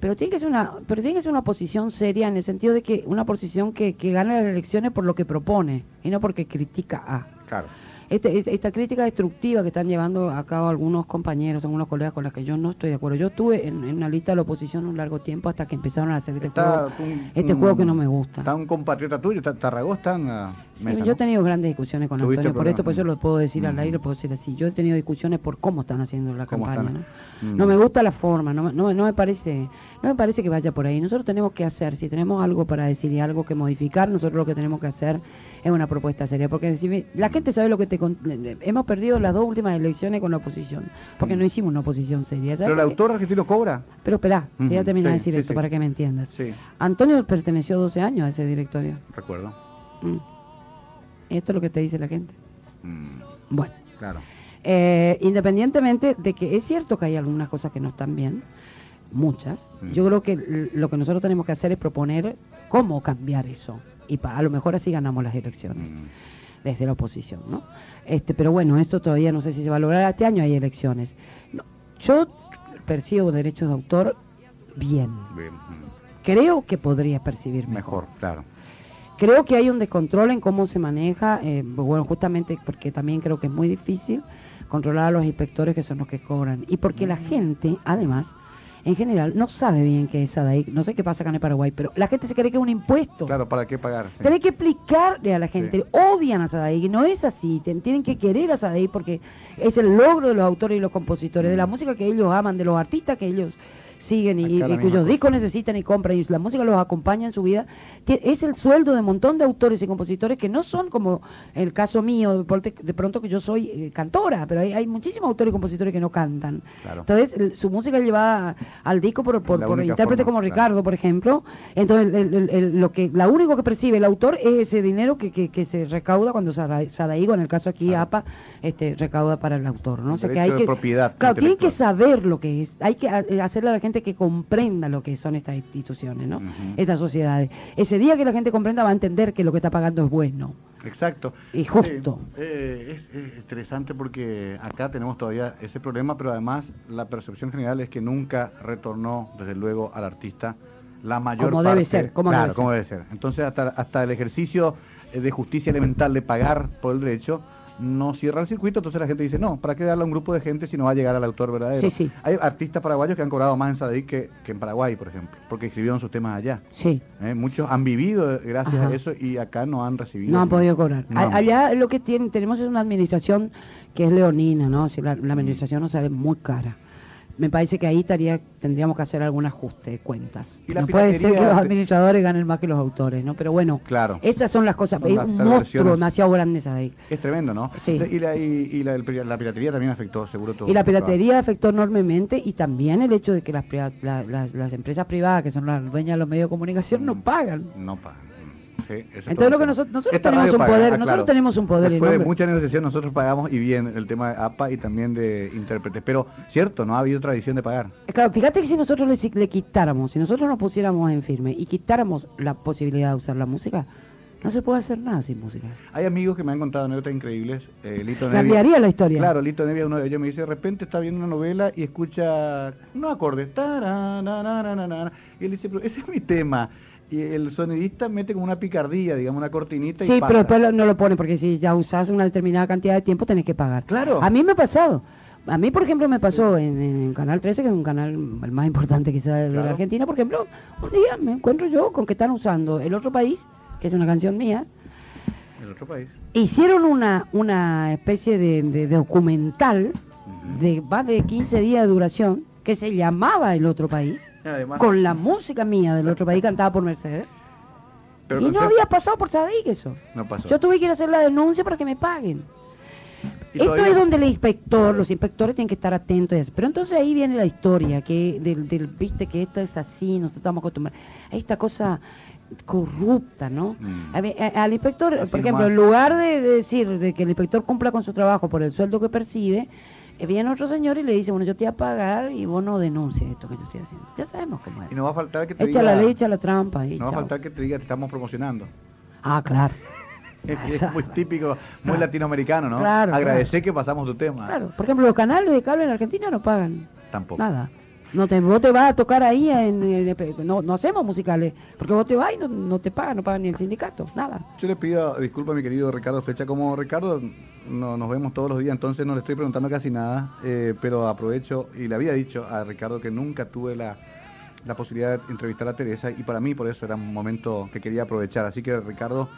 Pero tiene que ser una, pero tiene que ser una posición seria en el sentido de que una posición que, que gane las elecciones por lo que propone y no porque critica a. Claro. Este, este, esta crítica destructiva que están llevando a cabo algunos compañeros, algunos colegas con los que yo no estoy de acuerdo. Yo estuve en, en la lista de la oposición un largo tiempo hasta que empezaron a hacer este, juego, este juego que no me gusta. Está un compatriota tuyo, está Tarragó, está yo he tenido grandes discusiones con Antonio, por esto pues yo lo puedo decir al aire, lo puedo decir así. Yo he tenido discusiones por cómo están haciendo la campaña. ¿no? Mm. no me gusta la forma, no, no, no, me parece no me parece que vaya por ahí. Nosotros tenemos que hacer, si tenemos algo para decir y algo que modificar, nosotros lo que tenemos que hacer es una propuesta seria. Porque si la gente sabe lo que te... Hemos perdido las dos últimas elecciones con la oposición, porque mm. no hicimos una oposición seria. Pero el autor argentino cobra. Pero espera, ya termina de decir esto para que me entiendas. Antonio perteneció 12 años a ese directorio. Recuerdo. Mm. Esto es lo que te dice la gente. Mm. Bueno. Claro. Eh, independientemente de que es cierto que hay algunas cosas que no están bien, muchas, yo creo que lo que nosotros tenemos que hacer es proponer cómo cambiar eso. Y a lo mejor así ganamos las elecciones. Mm. Desde la oposición, ¿no? Este, pero bueno, esto todavía no sé si se va a lograr. Este año hay elecciones. yo percibo derechos de autor bien. Creo que podría percibir mejor. Mejor, claro. Creo que hay un descontrol en cómo se maneja, eh, bueno, justamente porque también creo que es muy difícil controlar a los inspectores que son los que cobran. Y porque la gente, además, en general, no sabe bien qué es SADAIC. No sé qué pasa acá en el Paraguay, pero la gente se cree que es un impuesto. Claro, ¿para qué pagar? Tiene que explicarle a la gente. Odian a SADAIC. No es así. Tienen que querer a SADAIC porque es el logro de los autores y los compositores, de la mm. música que ellos aman, de los artistas que ellos siguen y, cuyos discos necesitan y compran y la música los acompaña en su vida, es el sueldo de un montón de autores y compositores que no son como el caso mío, de pronto que yo soy eh, cantora, pero hay, muchísimos autores y compositores que no cantan. Entonces, su música es llevada al disco por, por, intérprete como Ricardo, por ejemplo. Entonces, lo que la único que percibe el autor es ese dinero que, que, se recauda cuando Sadaigo, en el caso aquí APA, este, recauda para el autor. ¿no? que hay que, propiedad claro, tienen que saber lo que es, hay que eh, hacerle a la gente que comprenda lo que son estas instituciones, ¿no? Estas sociedades. Ese día que la gente comprenda va a entender que lo que está pagando es bueno. Exacto. Y justo. Eh, es, interesante porque acá tenemos todavía ese problema, pero además la percepción general es que nunca retornó, desde luego, al artista la mayor como Debe ser, como debe ser. como debe ser. Entonces, hasta, hasta el ejercicio de justicia elemental de pagar por el derecho no cierra el circuito, entonces la gente dice, no, ¿para qué darle a un grupo de gente si no va a llegar al autor verdadero? Sí, sí. Hay artistas paraguayos que han cobrado más en Sadaic que, en Paraguay, por ejemplo, porque escribieron sus temas allá. Sí. ¿Eh? Muchos han vivido gracias a eso y acá no han recibido. No han podido cobrar. Allá lo que tienen, tenemos es una administración que es leonina, ¿no? Si la, la administración nos sale muy cara me parece que ahí estaría, tendríamos que hacer algún ajuste de cuentas. no puede ser que los administradores ganen más que los autores, ¿no? Pero bueno, claro. esas son las cosas. es un monstruo demasiado grande esa ahí. Es tremendo, ¿no? Sí. Y, la, y, la, piratería también afectó, seguro todo. Y la piratería afectó enormemente y también el hecho de que las, las, las, empresas privadas, que son las dueñas de los medios de comunicación, no mm. pagan. No pagan. Entonces lo que nosotros, tenemos un poder, nosotros tenemos un poder Después de mucha negociación nosotros pagamos y bien el tema de APA y también de intérpretes, pero cierto, no ha habido tradición de pagar. Claro, fíjate que si nosotros le, quitáramos, si nosotros nos pusiéramos en firme y quitáramos la posibilidad de usar la música, No se puede hacer nada sin música. Hay amigos que me han contado anécdotas increíbles. Eh, Lito Cambiaría la historia. Claro, Lito Nevia, uno de ellos me dice, de repente está viendo una novela y escucha no acordes. Y él dice, pero ese es mi tema. Y el sonidista mete como una picardía, digamos, una cortinita. Sí, pero después no lo pone porque si ya usas una determinada cantidad de tiempo tenés que pagar. Claro. A mí me ha pasado. A mí, por ejemplo, me pasó en, Canal 13, que es un canal el más importante quizás de la Argentina, por ejemplo, un día me encuentro yo con que están usando El Otro País, que es una canción mía. El Otro País. Hicieron una, una especie de, documental de más de 15 días de duración que se llamaba El Otro País, con la música mía del Otro País cantada por Mercedes. y no había pasado por Sadik eso. No pasó. Yo tuve que ir a hacer la denuncia para que me paguen. Esto es donde el inspector, los inspectores tienen que estar atentos. Pero entonces ahí viene la historia, que del, del viste que esto es así, nosotros estamos acostumbrados a esta cosa corrupta, ¿no? Mm. al inspector, por ejemplo, en lugar de, decir de que el inspector cumpla con su trabajo por el sueldo que percibe, viene otro señor y le dice, bueno, yo te voy a pagar y vos no denuncies esto que yo estoy haciendo. Ya sabemos cómo es. Y no va a faltar que te echa la ley, echa la trampa. no va a faltar que te diga, te estamos promocionando. Ah, claro. (laughs) es muy típico, muy latinoamericano, ¿no? Claro, Agradecer que pasamos tu tema. Claro, por ejemplo, los canales de cable en Argentina no pagan. Tampoco. Nada. No te, vos te vas a tocar ahí, en, no, no hacemos musicales, porque vos te vas y no, te pagan, no pagan ni el sindicato, nada. Yo le pido disculpas a mi querido Ricardo Flecha, como Ricardo no, nos vemos todos los días, entonces no le estoy preguntando casi nada, eh, pero aprovecho y le había dicho a Ricardo que nunca tuve la, la posibilidad de entrevistar a Teresa y para mí por eso era un momento que quería aprovechar. Así que Ricardo,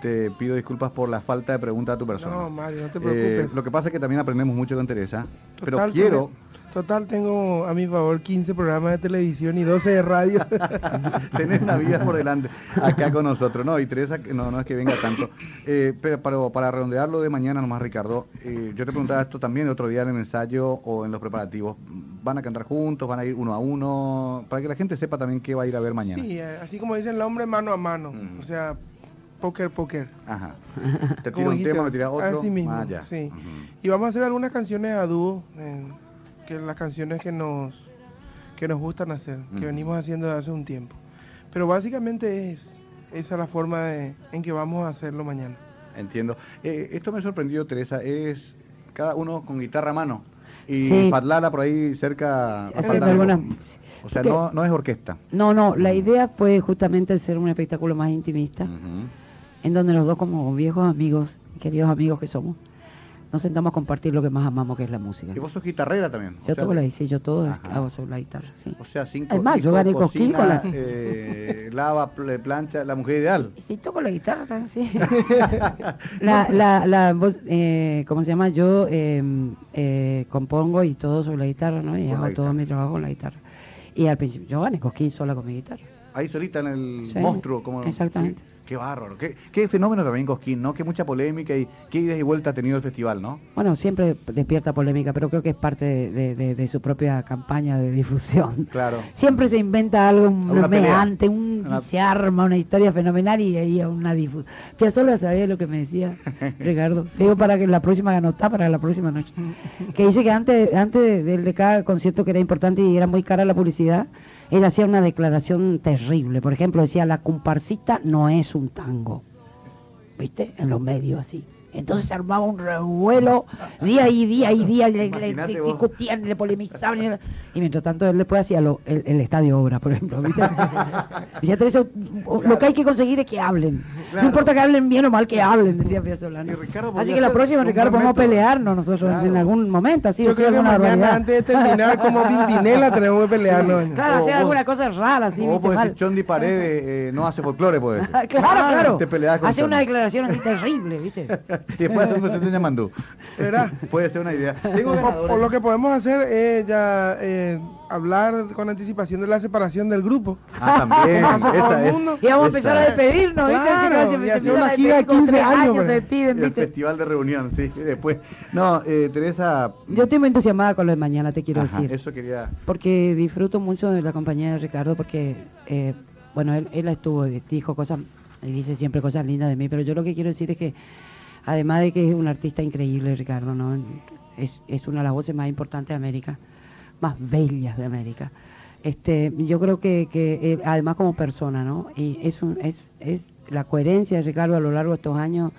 te pido disculpas por la falta de pregunta a tu persona. No, Mario, no te preocupes. Eh, lo que pasa es que también aprendemos mucho con Teresa, pero quiero... Total, tengo a mi favor 15 programas de televisión y 12 de radio. (laughs) Tenés una vida por delante acá con nosotros, ¿no? Y Teresa, no, no es que venga tanto. Eh, pero para, para, redondearlo de mañana nomás, Ricardo, eh, yo te preguntaba esto también el otro día en el ensayo o en los preparativos. ¿Van a cantar juntos? ¿Van a ir uno a uno? Para que la gente sepa también qué va a ir a ver mañana. Sí, así como dice el nombre, mano a mano. O sea, Póker, póker. Ajá. (laughs) Te tiro un tema, me tiras otro. Así mismo, ah, sí. Y vamos a hacer algunas canciones a dúo, que las canciones que nos, que nos gustan hacer, que venimos haciendo desde hace un tiempo. Pero básicamente es esa la forma en que vamos a hacerlo mañana. Entiendo. Eh, esto me sorprendió, Teresa, es cada uno con guitarra a mano y sí. por ahí cerca. o sea, no, no, es orquesta. No, no, la idea fue justamente hacer un espectáculo más intimista en donde los dos como viejos amigos, queridos amigos que somos, nos sentamos a compartir lo que más amamos, que es la música. ¿Y vos sos guitarrera también? Yo toco la sí, yo todo hago sobre la guitarra, sí. O sea, cinco, Es más, yo gané cosquín con la... Eh, lava, plancha, la mujer ideal. Sí, toco la guitarra también, sí. (laughs) la, la, la, eh, ¿cómo se llama? Yo em, eh, compongo y todo sobre la guitarra, ¿no? Y hago todo mi trabajo con la guitarra. Y al principio, yo gané cosquín sola con mi guitarra. Ahí solita en el monstruo, como... Exactamente. Qué bárbaro, qué, fenómeno también Cosquín, ¿no? Qué mucha polémica y qué ideas y vuelta ha tenido el festival, ¿no? Bueno, siempre despierta polémica, pero creo que es parte de, su propia campaña de difusión. (laughs) Claro. Siempre se inventa algo meante, un, se arma una historia fenomenal y ahí una difusión. solo sabía lo que me decía (laughs) Ricardo. Digo para que la próxima anotá para la próxima noche. (laughs) que dice que antes, antes del de cada concierto que era importante y era muy cara la publicidad, él hacía una declaración terrible. Por ejemplo, decía, la comparsita no es un tango. ¿Viste? En los medios así. Entonces se armaba un revuelo día y día y día, le, discutían, le polemizaban. Y, mientras tanto él después hacía lo, el, estadio obra, por ejemplo. ¿viste? (laughs) decía, lo que hay que conseguir es que hablen. No importa que hablen bien o mal, que hablen, decía Solano. Así que la próxima, Ricardo, podemos pelearnos nosotros en algún momento. Así, Yo creo que mañana, antes de terminar como Pimpinela, (laughs) tenemos que pelearnos. Claro, hacer alguna cosa rara. Así, o decir Chondi Paredes eh, no hace folclore, decir. (laughs) claro, claro. Hace una declaración así terrible, ¿viste? (laughs) y después hacer un de Yamandú. (laughs) Puede ser una idea. o, lo que podemos hacer es ya eh, hablar con anticipación de la separación del grupo. Ah, también. (laughs) esa es, y vamos a empezar a despedirnos, claro, y hacer una gira de 15 años. se despiden, el festival de reunión, sí. Después. No, eh, Teresa. Yo estoy muy entusiasmada con lo de mañana, te quiero decir. Eso quería. Porque disfruto mucho de la compañía de Ricardo, porque, eh, bueno, él, él estuvo, dijo cosas, y dice siempre cosas lindas de mí, pero yo lo que quiero decir es que Además de que es un artista increíble, Ricardo, ¿no? Es, una de las voces más importantes de América, más bellas de América. Este, yo creo que, que eh, además como persona, ¿no? Y es, un, es, es la coherencia de Ricardo a lo largo de estos años,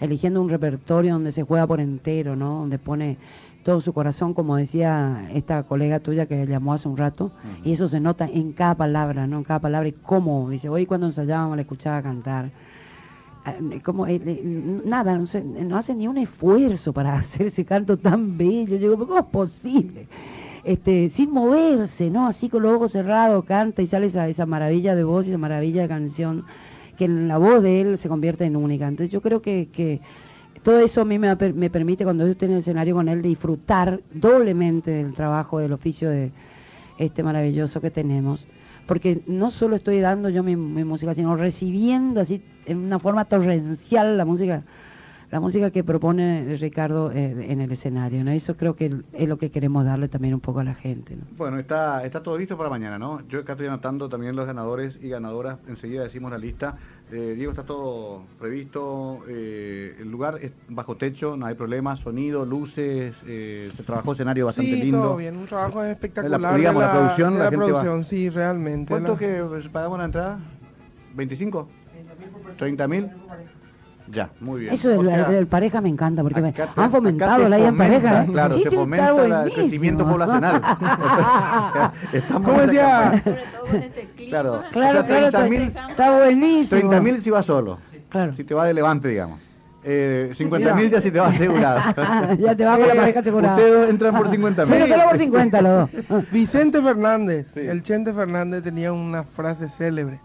eligiendo un repertorio donde se juega por entero, ¿no? Donde pone todo su corazón, como decía esta colega tuya que llamó hace un rato, y eso se nota en cada palabra, ¿no? En cada palabra y cómo, dice, hoy cuando ensayábamos la escuchaba cantar. Como, eh, nada, no, se- no hace ni un esfuerzo para (laughs) hacer ese canto tan bello. Yo digo, ¿cómo es posible? Este, sin moverse, ¿no? Así con los ojos cerrados, canta y sale esa, esa maravilla de voz y esa maravilla de canción, que en la voz de él se convierte en única. Entonces yo creo que, que todo eso a mí me, me permite, cuando yo estoy en el escenario con él, disfrutar doblemente del trabajo, del oficio de este maravilloso que tenemos. Porque no solo estoy dando yo mi música, sino recibiendo así en una forma torrencial la música la música que propone Ricardo eh, en el escenario. ¿no? Eso creo que es lo que queremos darle también un poco a la gente. ¿no? Bueno, está, está todo listo para mañana, ¿no? Yo acá estoy anotando también los ganadores y ganadoras. Enseguida decimos la lista. Eh, Diego, está todo previsto. eh, el lugar es bajo techo, no hay problema. Sonido, luces. eh, se trabajó escenario bastante sí, lindo. todo bien, un trabajo espectacular. La- digamos, de la producción, de la la, gente va- producción, sí, realmente. ¿Cuánto la- que pagamos la entrada? ¿25? ¿30 mil? Ya, muy bien. Eso del, O sea, del pareja me encanta, porque me- acá te- han fomentado la vida en pareja. ¿eh? Claro, se fomenta la- el crecimiento poblacional. (laughs) Estamos ¿Cómo decía? campaña. Sobre todo con este clima. Claro, Claro, o sea, claro, 30 mil está, está buenísimo. 30 mil si va solo. Claro. Si te va de levante, digamos. Eh, 50 mil ya si te va asegurado. (laughs) ya te va con la pareja asegurada. Ustedes entran por 50 Pero mil. solo por 50 los dos. Vicente Fernández, Sí. el Chente Fernández tenía una frase célebre.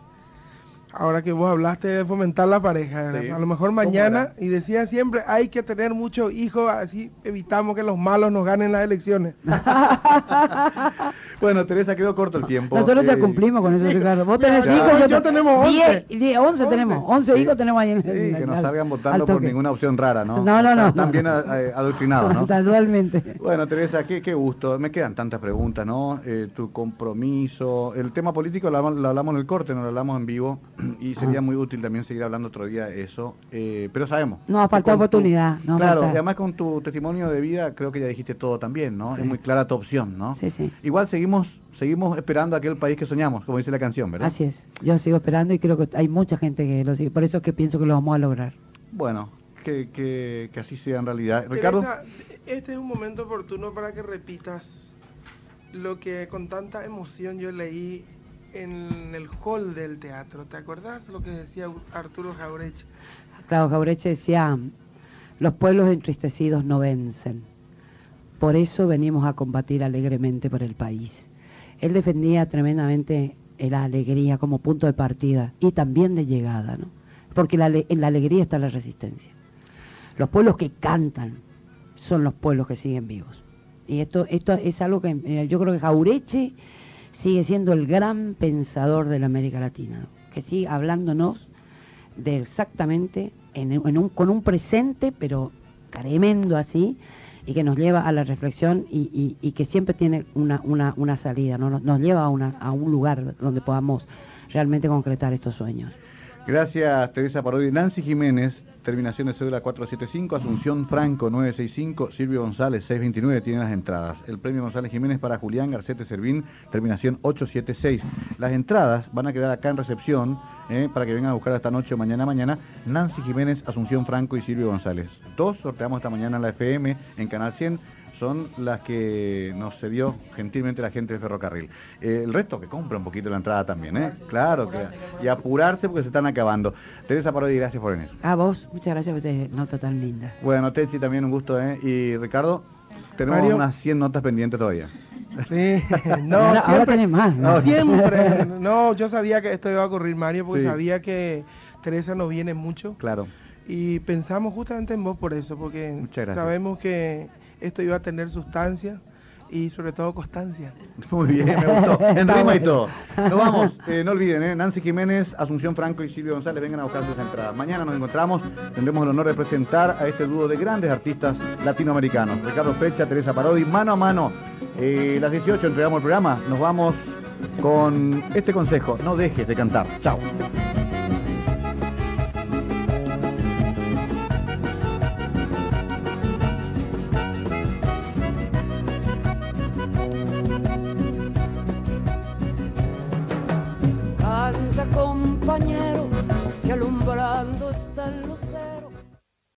Ahora que vos hablaste de fomentar la pareja, Sí. a lo mejor ¿Cómo mañana, y decía siempre, hay que tener muchos hijos, así evitamos que los malos nos ganen las elecciones. (laughs) Bueno, Teresa, quedó corto el tiempo. Nosotros ya Eh, cumplimos con eso, Ricardo. Vos tenés Ya, hijos, yo, yo te- tenemos 11. diez- diez, 11 tenemos, 11 Sí. hijos tenemos ahí en Sí, en- que no al- salgan votando por ninguna opción rara, ¿no? No, no, no. Están bien eh, adoctrinados, ¿no? Totalmente. Bueno, Teresa, qué, qué gusto. Me quedan tantas preguntas, ¿no? Eh, tu compromiso. El tema político lo, hablamos- lo hablamos en el corte, no lo hablamos en vivo. Y Ah. sería muy útil también seguir hablando otro día de eso. Eh, pero sabemos. No, tu- oportunidad, no claro, faltado. y además con tu testimonio de vida creo que ya dijiste todo también, ¿no? Es muy clara tu opción, ¿no? Sí, sí. Igual seguimos seguimos esperando aquel país que soñamos, como dice la canción, ¿verdad? Así es. Yo sigo esperando y creo que hay mucha gente que lo sigue. Por eso es que pienso que lo vamos a lograr. Bueno, que, que, que así sea en realidad. Ricardo. Teresa, este es un momento oportuno para que repitas lo que con tanta emoción yo leí en el hall del teatro. ¿Te acordás lo que decía Arturo Jaureche? Claro, Jaureche decía, los pueblos entristecidos no vencen. Por eso venimos a combatir alegremente por el país. Él defendía tremendamente la alegría como punto de partida y también de llegada, ¿no? Porque en la alegría está la resistencia. Los pueblos que cantan son los pueblos que siguen vivos. Y esto, esto es algo que eh, yo creo que Jaureche sigue siendo el gran pensador de la América Latina, que sigue hablándonos de exactamente con un presente, pero tremendo así, y que nos lleva a la reflexión y, que siempre tiene una, una, una salida, ¿no? nos, lleva a, a un lugar donde podamos realmente concretar estos sueños. Gracias, Teresa Parodi. Nancy Jiménez, terminación de cédula 475, Asunción Franco 965, Silvio González 629 tiene las entradas. El premio González Jiménez para Julián Garcete Servín, terminación 876. Las entradas van a quedar acá en recepción eh, para que vengan a buscar esta noche o mañana mañana. Nancy Jiménez, Asunción Franco y Silvio González. Dos sorteamos esta mañana en la FM, en Canal 100 son las que nos cedió gentilmente la gente de Ferrocarril. Eh, el resto que compra un poquito la entrada también, ¿eh? Claro, que, y apurarse porque se están acabando. Teresa Parodi, gracias por venir. A vos, muchas gracias por esta nota tan linda. Bueno, Techi, también un gusto, ¿eh? Y Ricardo, tenemos Mario. unas 100 notas pendientes todavía. Sí, (laughs) no, ahora, ahora siempre, tenés más. ¿no? no, siempre. (laughs) No, yo sabía que esto iba a ocurrir, Mario, porque Sí. sabía que Teresa no viene mucho. Claro. Y pensamos justamente en vos por eso, porque sabemos que esto iba a tener sustancia y sobre todo constancia. (laughs) Muy bien, me gustó. (laughs) En rima y todo. Nos (laughs) vamos. Eh, no olviden, ¿eh? Nancy Jiménez, Asunción Franco y Silvio González vengan a buscar sus entradas. Mañana nos encontramos. Tendremos el honor de presentar a este dúo de grandes artistas latinoamericanos. Ricardo Pecha, Teresa Parodi, mano a mano. Eh, las 18 entregamos el programa. Nos vamos con este consejo. No dejes de cantar. Chao.